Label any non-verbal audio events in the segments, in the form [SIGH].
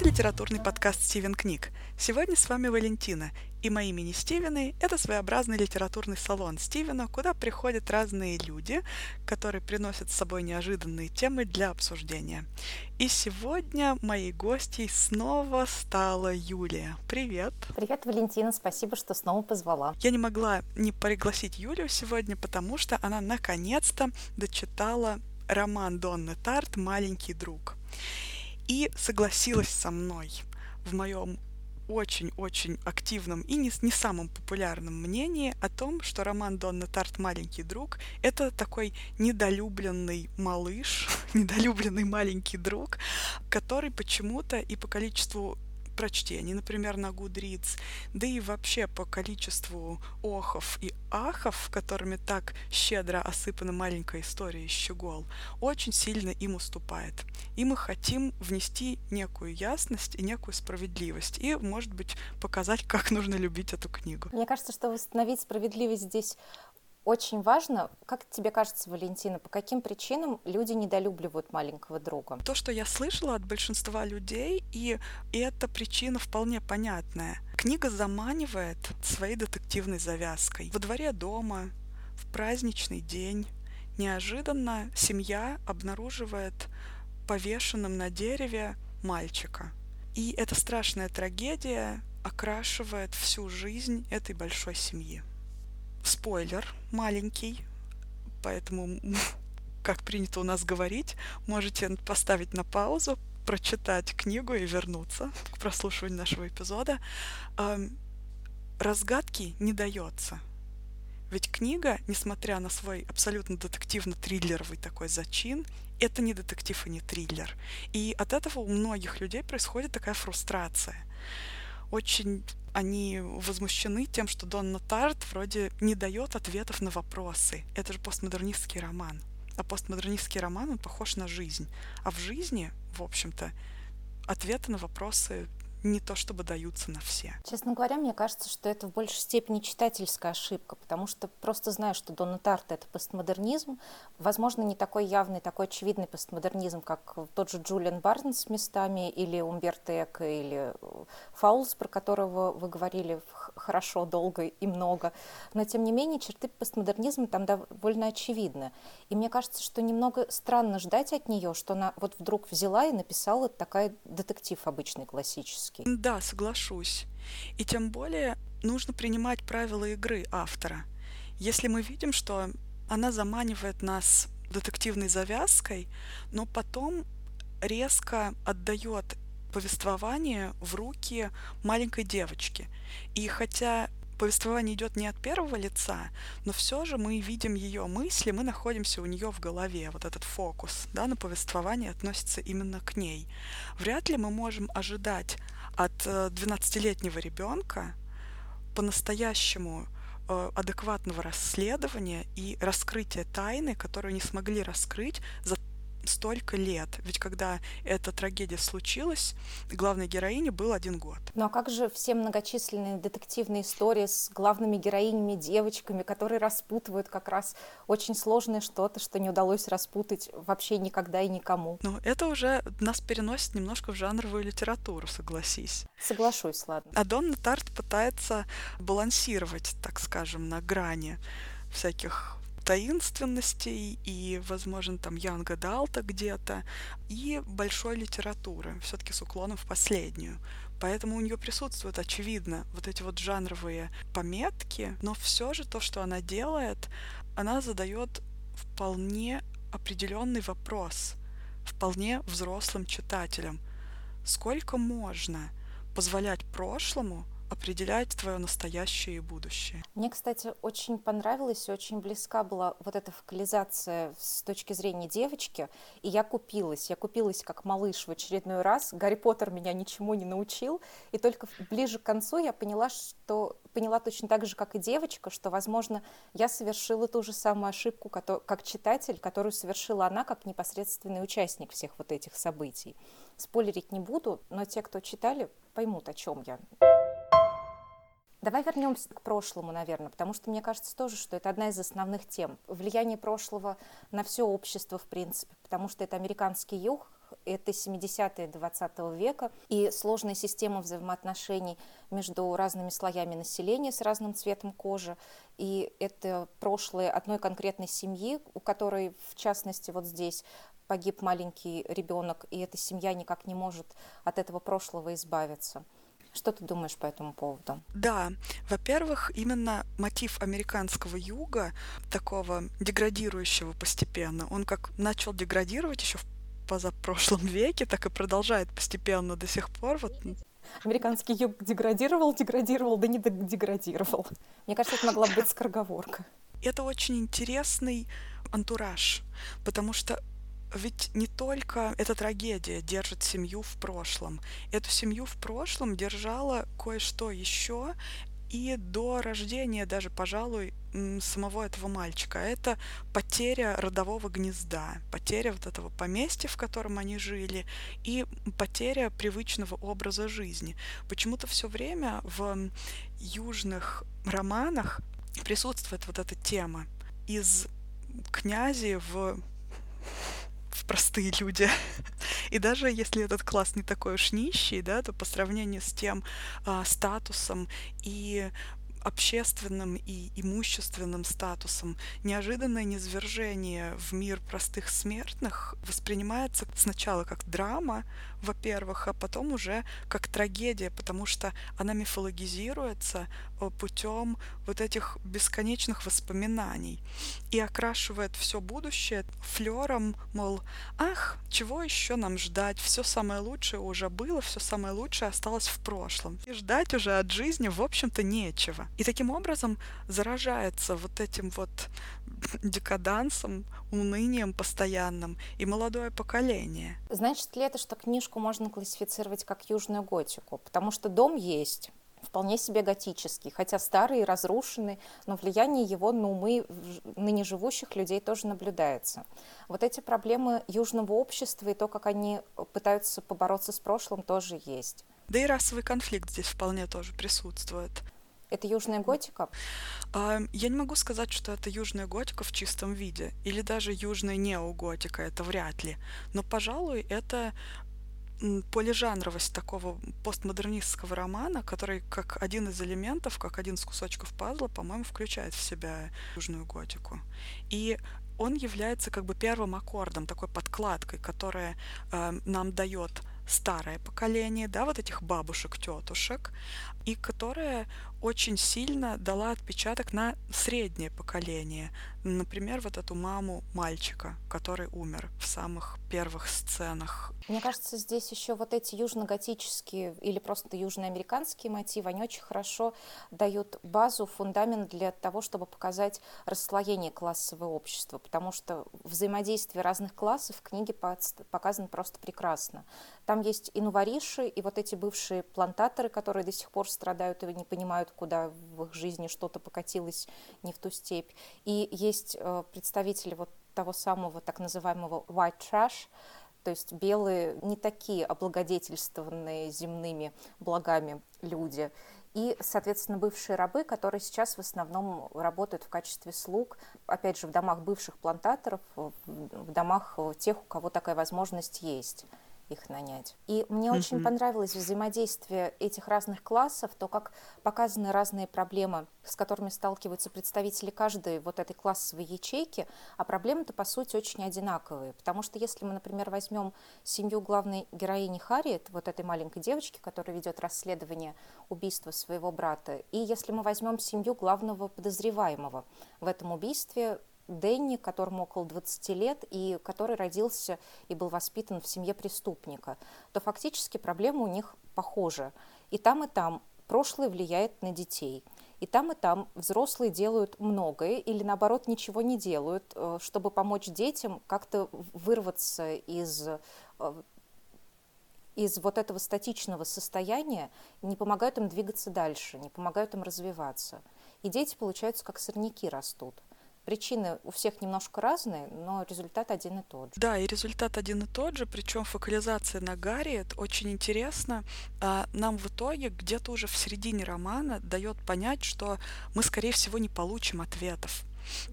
Это литературный подкаст «Стивен книг». Сегодня с вами Валентина, и мои мини-Стивены — это своеобразный литературный салон Стивена, куда приходят разные люди, которые приносят с собой неожиданные темы для обсуждения. И сегодня моей гостьей снова стала Юлия. Привет! Привет, Валентина, спасибо, что снова позвала. Я не могла не пригласить Юлию сегодня, потому что она наконец-то дочитала роман Донны Тарт «Маленький друг» и согласилась со мной в моем очень-очень активном и не, не самом популярном мнении о том, что роман Донна Тарт. «Маленький друг» — это такой недолюбленный малыш, [LAUGHS] недолюбленный маленький друг, который почему-то и по количеству прочтений, например, на Goodreads, да и вообще по количеству охов и ахов, которыми так щедро осыпана маленькая история Щегол, очень сильно им уступает. И мы хотим внести некую ясность и некую справедливость, и, может быть, показать, как нужно любить эту книгу. Мне кажется, что восстановить справедливость здесь очень важно, как тебе кажется, Валентина, по каким причинам люди недолюбливают маленького друга? То, что я слышала от большинства людей, и, эта причина вполне понятная. Книга заманивает своей детективной завязкой. Во дворе дома, в праздничный день, неожиданно семья обнаруживает повешенным на дереве мальчика. И эта страшная трагедия окрашивает всю жизнь этой большой семьи спойлер маленький, поэтому, [LAUGHS] как принято у нас говорить, можете поставить на паузу, прочитать книгу и вернуться к прослушиванию нашего эпизода. Разгадки не дается. Ведь книга, несмотря на свой абсолютно детективно-триллеровый такой зачин, это не детектив и не триллер. И от этого у многих людей происходит такая фрустрация. Очень они возмущены тем, что Донна Тарт вроде не дает ответов на вопросы. Это же постмодернистский роман. А постмодернистский роман, он похож на жизнь. А в жизни, в общем-то, ответы на вопросы не то чтобы даются на все. Честно говоря, мне кажется, что это в большей степени читательская ошибка, потому что просто знаю, что Дона Тарт — это постмодернизм, возможно, не такой явный, такой очевидный постмодернизм, как тот же Джулиан Барнс местами, или Умберто Эко, или Фаулс, про которого вы говорили хорошо, долго и много. Но, тем не менее, черты постмодернизма там довольно очевидны. И мне кажется, что немного странно ждать от нее, что она вот вдруг взяла и написала такая детектив обычный, классический творческий. Да, соглашусь. И тем более нужно принимать правила игры автора. Если мы видим, что она заманивает нас детективной завязкой, но потом резко отдает повествование в руки маленькой девочки. И хотя повествование идет не от первого лица, но все же мы видим ее мысли, мы находимся у нее в голове. Вот этот фокус да, на повествование относится именно к ней. Вряд ли мы можем ожидать от 12-летнего э, ребенка по-настоящему э, адекватного расследования и раскрытия тайны, которую не смогли раскрыть за столько лет. Ведь когда эта трагедия случилась, главной героине был один год. Ну а как же все многочисленные детективные истории с главными героинями, девочками, которые распутывают как раз очень сложное что-то, что не удалось распутать вообще никогда и никому? Ну это уже нас переносит немножко в жанровую литературу, согласись. Соглашусь, ладно. А Донна Тарт пытается балансировать, так скажем, на грани всяких таинственностей и, возможно, там Янга Далта где-то, и большой литературы, все-таки с уклоном в последнюю. Поэтому у нее присутствуют, очевидно, вот эти вот жанровые пометки, но все же то, что она делает, она задает вполне определенный вопрос, вполне взрослым читателям. Сколько можно позволять прошлому определять твое настоящее и будущее. Мне, кстати, очень понравилась и очень близка была вот эта фокализация с точки зрения девочки, и я купилась. Я купилась как малыш в очередной раз. Гарри Поттер меня ничему не научил, и только ближе к концу я поняла, что поняла точно так же, как и девочка, что, возможно, я совершила ту же самую ошибку, как читатель, которую совершила она как непосредственный участник всех вот этих событий. Спойлерить не буду, но те, кто читали, поймут, о чем я. Давай вернемся к прошлому, наверное, потому что мне кажется тоже, что это одна из основных тем. Влияние прошлого на все общество, в принципе, потому что это американский юг, Это 70-е 20 века и сложная система взаимоотношений между разными слоями населения с разным цветом кожи. И это прошлое одной конкретной семьи, у которой, в частности, вот здесь погиб маленький ребенок, и эта семья никак не может от этого прошлого избавиться. Что ты думаешь по этому поводу? Да, во-первых, именно мотив американского юга, такого деградирующего постепенно, он как начал деградировать еще в позапрошлом [LAUGHS] веке, так и продолжает постепенно до сих пор. Вот. Американский юг деградировал, деградировал, да не деградировал. Мне кажется, это могла быть скороговорка. Это очень интересный антураж, потому что ведь не только эта трагедия держит семью в прошлом. Эту семью в прошлом держала кое-что еще и до рождения даже, пожалуй, самого этого мальчика. Это потеря родового гнезда, потеря вот этого поместья, в котором они жили, и потеря привычного образа жизни. Почему-то все время в южных романах присутствует вот эта тема из князи в простые люди. И даже если этот класс не такой уж нищий, да, то по сравнению с тем э, статусом и общественным и имущественным статусом, неожиданное низвержение в мир простых смертных воспринимается сначала как драма, во-первых, а потом уже как трагедия, потому что она мифологизируется э, путем вот этих бесконечных воспоминаний и окрашивает все будущее флером, мол, ах, чего еще нам ждать, все самое лучшее уже было, все самое лучшее осталось в прошлом. И ждать уже от жизни, в общем-то, нечего. И таким образом заражается вот этим вот [LAUGHS] декадансом, унынием постоянным и молодое поколение. Значит ли это, что книжку можно классифицировать как южную готику? Потому что дом есть, вполне себе готический, хотя старый и разрушенный, но влияние его на умы ныне живущих людей тоже наблюдается. Вот эти проблемы южного общества и то, как они пытаются побороться с прошлым, тоже есть. Да и расовый конфликт здесь вполне тоже присутствует. Это южная готика? Я не могу сказать, что это южная готика в чистом виде, или даже южная неоготика, это вряд ли. Но, пожалуй, это полижанровость такого постмодернистского романа, который как один из элементов, как один из кусочков пазла, по-моему, включает в себя южную готику. И он является как бы первым аккордом, такой подкладкой, которая э, нам дает старое поколение, да, вот этих бабушек, тетушек, и которая очень сильно дала отпечаток на среднее поколение. Например, вот эту маму мальчика, который умер в самых первых сценах. Мне кажется, здесь еще вот эти южно-готические или просто южноамериканские мотивы, они очень хорошо дают базу, фундамент для того, чтобы показать расслоение классового общества, потому что взаимодействие разных классов в книге показано просто прекрасно. Там есть и нувориши, и вот эти бывшие плантаторы, которые до сих пор страдают и не понимают, куда в их жизни что-то покатилось не в ту степь. И есть э, представители вот того самого так называемого white trash, то есть белые не такие облагодетельствованные земными благами люди. И, соответственно, бывшие рабы, которые сейчас в основном работают в качестве слуг, опять же, в домах бывших плантаторов, в домах тех, у кого такая возможность есть их нанять. И мне mm-hmm. очень понравилось взаимодействие этих разных классов, то, как показаны разные проблемы, с которыми сталкиваются представители каждой вот этой классовой ячейки, а проблемы-то, по сути, очень одинаковые. Потому что если мы, например, возьмем семью главной героини Харриет, вот этой маленькой девочки, которая ведет расследование убийства своего брата, и если мы возьмем семью главного подозреваемого в этом убийстве, Дэнни, которому около 20 лет, и который родился и был воспитан в семье преступника, то фактически проблемы у них похожи. И там, и там прошлое влияет на детей. И там, и там взрослые делают многое или, наоборот, ничего не делают, э, чтобы помочь детям как-то вырваться из э, из вот этого статичного состояния, не помогают им двигаться дальше, не помогают им развиваться. И дети, получаются, как сорняки растут. Причины у всех немножко разные, но результат один и тот же. Да, и результат один и тот же, причем фокализация на Гарриет очень интересно. А нам в итоге где-то уже в середине романа дает понять, что мы, скорее всего, не получим ответов.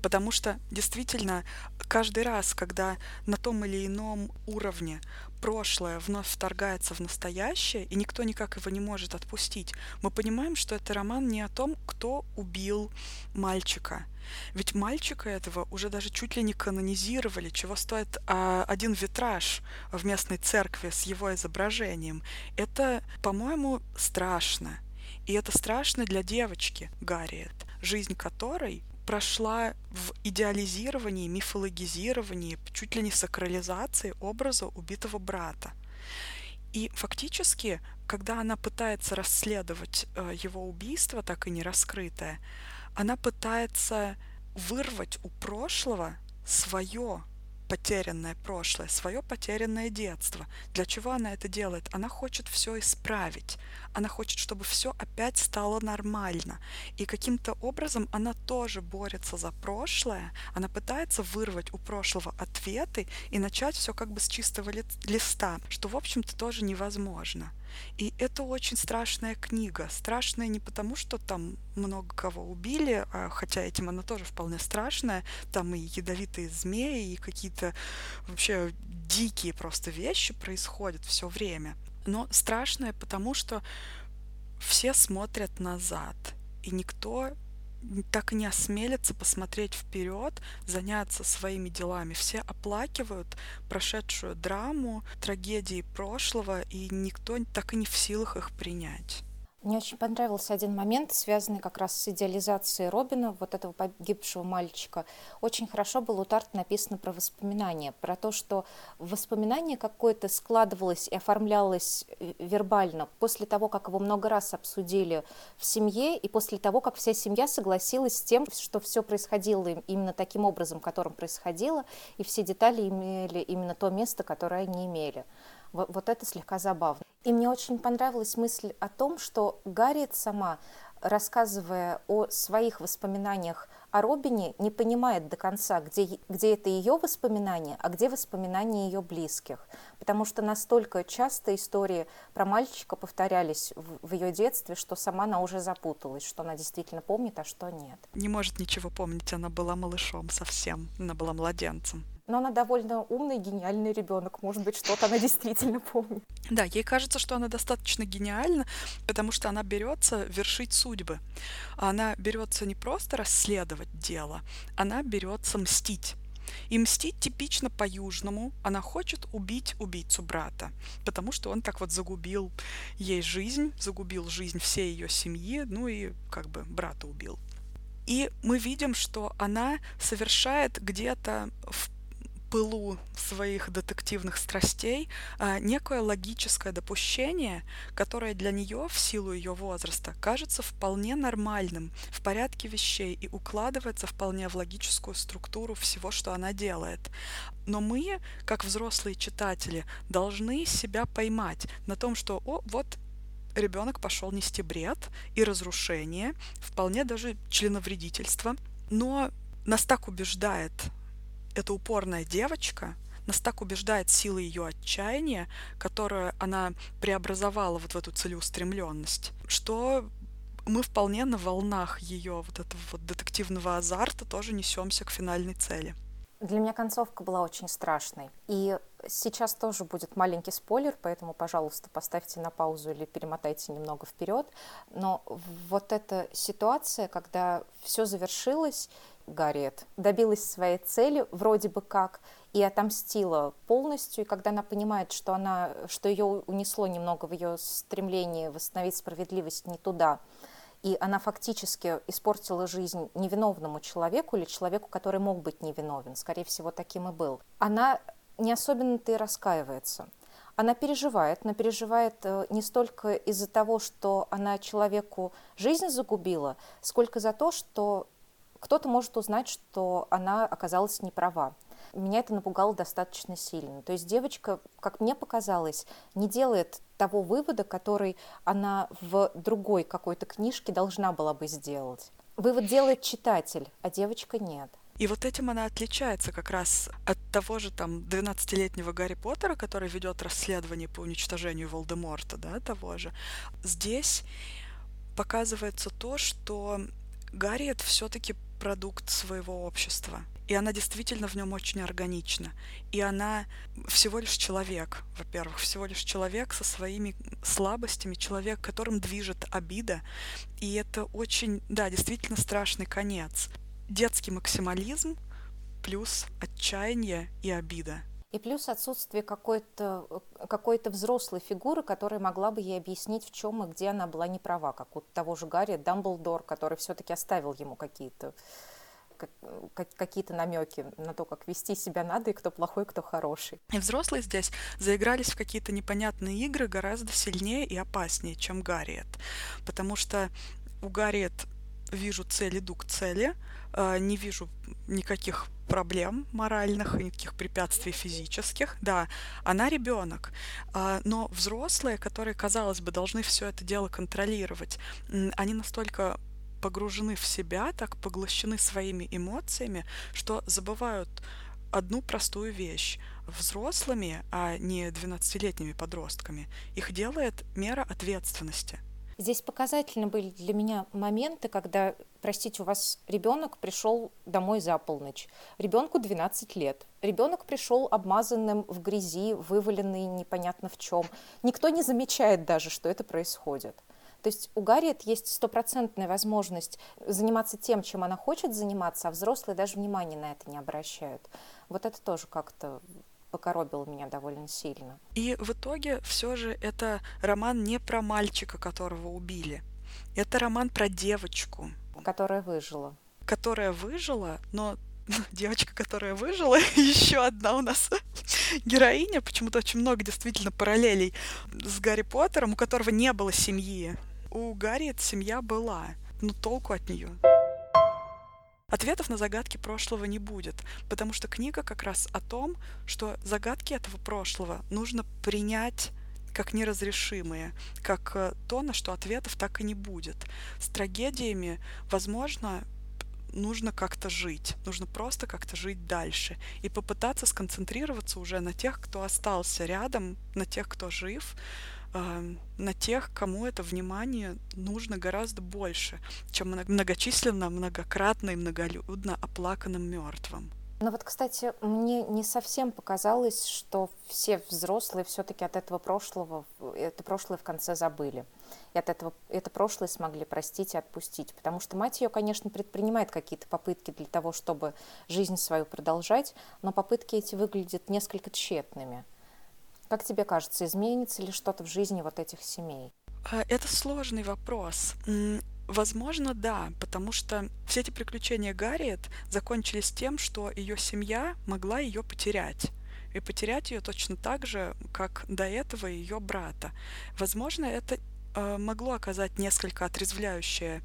Потому что действительно каждый раз, когда на том или ином уровне прошлое вновь вторгается в настоящее, и никто никак его не может отпустить, мы понимаем, что это роман не о том, кто убил мальчика. Ведь мальчика этого уже даже чуть ли не канонизировали, чего стоит а, один витраж в местной церкви с его изображением. Это, по-моему, страшно. И это страшно для девочки Гарриет, жизнь которой прошла в идеализировании, мифологизировании, чуть ли не сакрализации образа убитого брата. И фактически, когда она пытается расследовать э, его убийство, так и не раскрытое, она пытается вырвать у прошлого свое потерянное прошлое, свое потерянное детство. Для чего она это делает? Она хочет все исправить. Она хочет, чтобы все опять стало нормально. И каким-то образом она тоже борется за прошлое. Она пытается вырвать у прошлого ответы и начать все как бы с чистого листа, что, в общем-то, тоже невозможно. И это очень страшная книга. Страшная не потому, что там много кого убили, а, хотя этим она тоже вполне страшная. Там и ядовитые змеи, и какие-то вообще дикие просто вещи происходят все время. Но страшная, потому что все смотрят назад, и никто так и не осмелятся посмотреть вперед, заняться своими делами. Все оплакивают прошедшую драму, трагедии прошлого, и никто так и не в силах их принять. Мне очень понравился один момент, связанный как раз с идеализацией Робина, вот этого погибшего мальчика. Очень хорошо было у Тарт написано про воспоминания, про то, что воспоминание какое-то складывалось и оформлялось э, вербально после того, как его много раз обсудили в семье, и после того, как вся семья согласилась с тем, что все происходило именно таким образом, которым происходило, и все детали имели именно то место, которое они имели. Вот, вот это слегка забавно. И мне очень понравилась мысль о том, что Гарриет сама, рассказывая о своих воспоминаниях о Робине, не понимает до конца, где, где это ее воспоминания, а где воспоминания ее близких. Потому что настолько часто истории про мальчика повторялись в, в ее детстве, что сама она уже запуталась, что она действительно помнит, а что нет. Не может ничего помнить, она была малышом совсем, она была младенцем но она довольно умный, гениальный ребенок. Может быть, что-то она действительно помнит. Да, ей кажется, что она достаточно гениальна, потому что она берется вершить судьбы. Она берется не просто расследовать дело, она берется мстить. И мстить типично по-южному. Она хочет убить убийцу брата, потому что он так вот загубил ей жизнь, загубил жизнь всей ее семьи, ну и как бы брата убил. И мы видим, что она совершает где-то в пылу своих детективных страстей а, некое логическое допущение, которое для нее в силу ее возраста кажется вполне нормальным, в порядке вещей и укладывается вполне в логическую структуру всего, что она делает. Но мы, как взрослые читатели, должны себя поймать на том, что о, вот ребенок пошел нести бред и разрушение, вполне даже членовредительство, но нас так убеждает эта упорная девочка, нас так убеждает сила ее отчаяния, которую она преобразовала вот в эту целеустремленность, что мы вполне на волнах ее вот этого вот детективного азарта тоже несемся к финальной цели. Для меня концовка была очень страшной. И сейчас тоже будет маленький спойлер, поэтому, пожалуйста, поставьте на паузу или перемотайте немного вперед. Но вот эта ситуация, когда все завершилось, Гарриет добилась своей цели вроде бы как и отомстила полностью. И когда она понимает, что, она, что ее унесло немного в ее стремлении восстановить справедливость не туда, и она фактически испортила жизнь невиновному человеку или человеку, который мог быть невиновен, скорее всего, таким и был, она не особенно-то и раскаивается. Она переживает, но переживает э, не столько из-за того, что она человеку жизнь загубила, сколько за то, что кто-то может узнать, что она оказалась неправа. Меня это напугало достаточно сильно. То есть девочка, как мне показалось, не делает того вывода, который она в другой какой-то книжке должна была бы сделать. Вывод делает читатель, а девочка нет. И вот этим она отличается как раз от того же там 12-летнего Гарри Поттера, который ведет расследование по уничтожению Волдеморта, да, того же. Здесь показывается то, что Гарриет все-таки продукт своего общества. И она действительно в нем очень органична. И она всего лишь человек, во-первых, всего лишь человек со своими слабостями, человек, которым движет обида. И это очень, да, действительно страшный конец. Детский максимализм плюс отчаяние и обида. И плюс отсутствие какой-то какой взрослой фигуры, которая могла бы ей объяснить, в чем и где она была не права, как у того же Гарри Дамблдор, который все-таки оставил ему какие-то какие-то намеки на то, как вести себя надо и кто плохой, кто хороший. И взрослые здесь заигрались в какие-то непонятные игры гораздо сильнее и опаснее, чем Гарриет. Потому что у Гарриет вижу цель, иду к цели, а, не вижу никаких проблем моральных и никаких препятствий физических. Да, она ребенок, а, но взрослые, которые, казалось бы, должны все это дело контролировать, они настолько погружены в себя, так поглощены своими эмоциями, что забывают одну простую вещь. Взрослыми, а не 12-летними подростками, их делает мера ответственности. Здесь показательны были для меня моменты, когда, простите, у вас ребенок пришел домой за полночь, ребенку 12 лет, ребенок пришел обмазанным в грязи, вываленный непонятно в чем. Никто не замечает даже, что это происходит. То есть у Гарриет есть стопроцентная возможность заниматься тем, чем она хочет заниматься, а взрослые даже внимания на это не обращают. Вот это тоже как-то покоробило меня довольно сильно. И в итоге все же это роман не про мальчика, которого убили. Это роман про девочку. Которая выжила. Которая выжила, но [LAUGHS] девочка, которая выжила, [LAUGHS] еще одна у нас [LAUGHS] героиня. Почему-то очень много действительно параллелей с Гарри Поттером, у которого не было семьи. У Гарри эта семья была, но толку от нее. Ответов на загадки прошлого не будет, потому что книга как раз о том, что загадки этого прошлого нужно принять как неразрешимые, как э, то, на что ответов так и не будет. С трагедиями, возможно, нужно как-то жить, нужно просто как-то жить дальше и попытаться сконцентрироваться уже на тех, кто остался рядом, на тех, кто жив, на тех, кому это внимание нужно гораздо больше, чем многочисленно, многократно и многолюдно оплаканным мертвым. Ну вот, кстати, мне не совсем показалось, что все взрослые все-таки от этого прошлого, это прошлое в конце забыли. И от этого это прошлое смогли простить и отпустить. Потому что мать ее, конечно, предпринимает какие-то попытки для того, чтобы жизнь свою продолжать, но попытки эти выглядят несколько тщетными. Как тебе кажется, изменится ли что-то в жизни вот этих семей? А, это сложный вопрос. Возможно, да, потому что все эти приключения Гарриет закончились тем, что ее семья могла ее потерять. И потерять ее точно так же, как до этого ее брата. Возможно, это э, могло оказать несколько отрезвляющее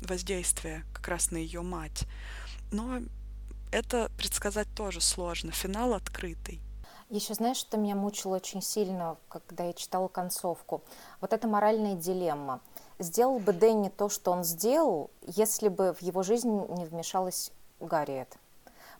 воздействие как раз на ее мать. Но это предсказать тоже сложно. Финал открытый. Еще знаешь, что меня мучило очень сильно, когда я читала концовку? Вот эта моральная дилемма. Сделал бы Дэнни то, что он сделал, если бы в его жизнь не вмешалась Гарриет?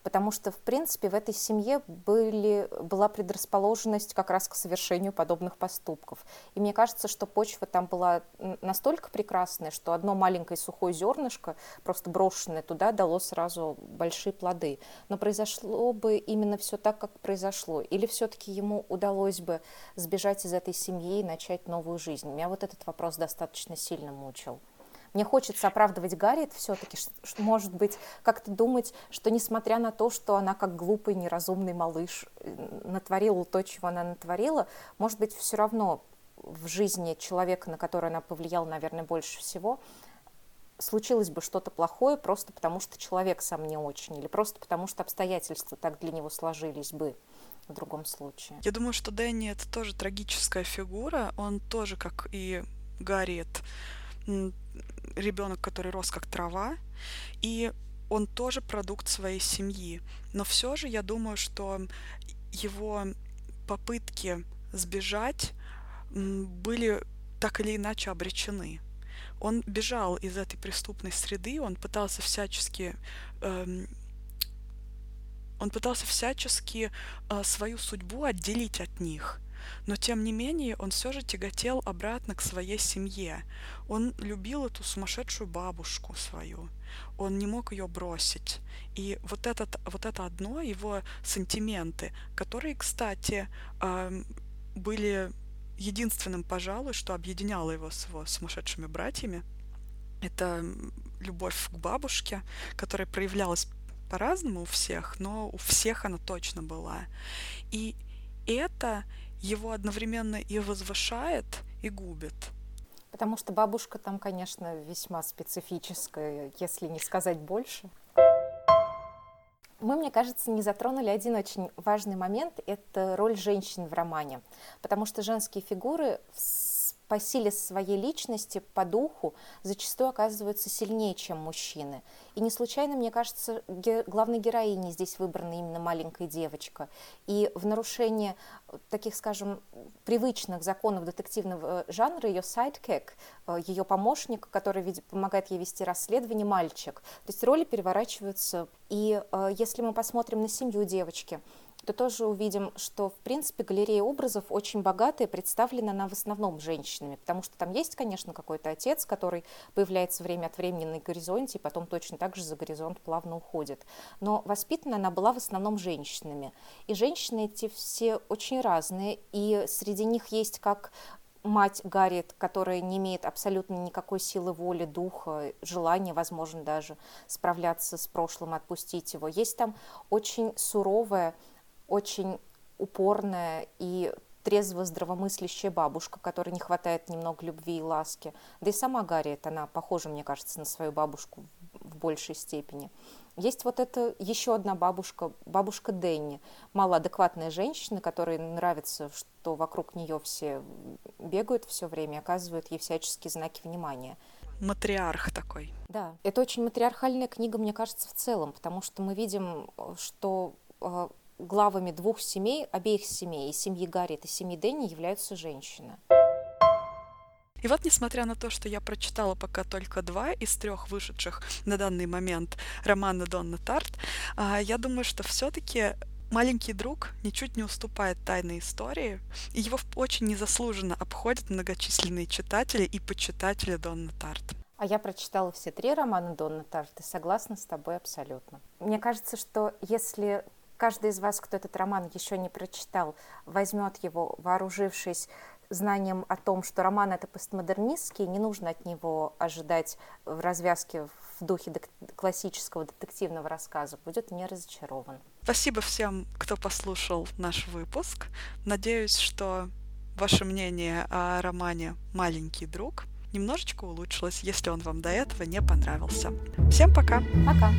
Потому что, в принципе, в этой семье были, была предрасположенность как раз к совершению подобных поступков. И мне кажется, что почва там была настолько прекрасная, что одно маленькое сухое зернышко, просто брошенное туда, дало сразу большие плоды. Но произошло бы именно все так, как произошло. Или все-таки ему удалось бы сбежать из этой семьи и начать новую жизнь? Меня вот этот вопрос достаточно сильно мучил. Мне хочется оправдывать Гарриет все-таки, может быть, как-то думать, что несмотря на то, что она как глупый, неразумный малыш э, натворила то, чего она натворила, может быть, все равно в жизни человека, на который она повлияла, наверное, больше всего, случилось бы что-то плохое просто потому, что человек сам не очень, или просто потому, что обстоятельства так для него сложились бы в другом случае. Я думаю, что Дэнни это тоже трагическая фигура. Он тоже, как и Гарриет, ребенок, который рос как трава, и он тоже продукт своей семьи. Но все же я думаю, что его попытки сбежать были так или иначе обречены. Он бежал из этой преступной среды, он пытался всячески эм, он пытался всячески э, свою судьбу отделить от них. Но тем не менее он все же тяготел обратно к своей семье. Он любил эту сумасшедшую бабушку свою. Он не мог ее бросить. И вот, этот, вот это одно его сантименты, которые, кстати, были единственным, пожалуй, что объединяло его с его сумасшедшими братьями. Это любовь к бабушке, которая проявлялась по-разному у всех, но у всех она точно была. И это его одновременно и возвышает, и губит. Потому что бабушка там, конечно, весьма специфическая, если не сказать больше. Мы, мне кажется, не затронули один очень важный момент – это роль женщин в романе. Потому что женские фигуры в по силе своей личности, по духу, зачастую оказываются сильнее, чем мужчины. И не случайно, мне кажется, главной героиней здесь выбрана именно маленькая девочка. И в нарушение таких, скажем, привычных законов детективного жанра ее сайдкек, э, ее помощник, который помогает ей вести расследование, мальчик. То есть роли переворачиваются. И э, если мы посмотрим на семью девочки, то тоже увидим, что, в принципе, галерея образов очень богатая, представлена она в основном женщинами, потому что там есть, конечно, какой-то отец, который появляется время от времени на горизонте, и потом точно так же за горизонт плавно уходит. Но воспитана она была в основном женщинами. И женщины эти все очень разные, и среди них есть как мать Гарриет, которая не имеет абсолютно никакой силы воли, духа, желания, возможно, даже справляться с прошлым, отпустить его. Есть там очень суровая, очень упорная и трезво здравомыслящая бабушка, которой не хватает немного любви и ласки. Да и сама Гарриет, она похожа, мне кажется, на свою бабушку в большей степени. Есть вот эта еще одна бабушка, бабушка Дэнни, малоадекватная женщина, которой нравится, что вокруг нее все бегают все время, оказывают ей всяческие знаки внимания. Матриарх такой. Да, это очень матриархальная книга, мне кажется, в целом, потому что мы видим, что э, главами двух семей, обеих семей, и семьи Гарриет, и семьи Дэнни, являются женщины. И вот, несмотря на то, что я прочитала пока только два из трех вышедших на данный момент романа Донна Тарт, а, я думаю, что все-таки «Маленький друг» ничуть не уступает тайной истории, и его очень незаслуженно обходят многочисленные читатели и почитатели Донна Тарт. А я прочитала все три романа Донна Тарт и согласна с тобой абсолютно. Мне кажется, что если каждый из вас, кто этот роман еще не прочитал, возьмет его, вооружившись знанием о том, что роман это постмодернистский, не нужно от него ожидать в развязке в духе дек- классического детективного рассказа, будет не разочарован. Спасибо всем, кто послушал наш выпуск. Надеюсь, что ваше мнение о романе «Маленький друг» немножечко улучшилось, если он вам до этого не понравился. Всем пока! Пока!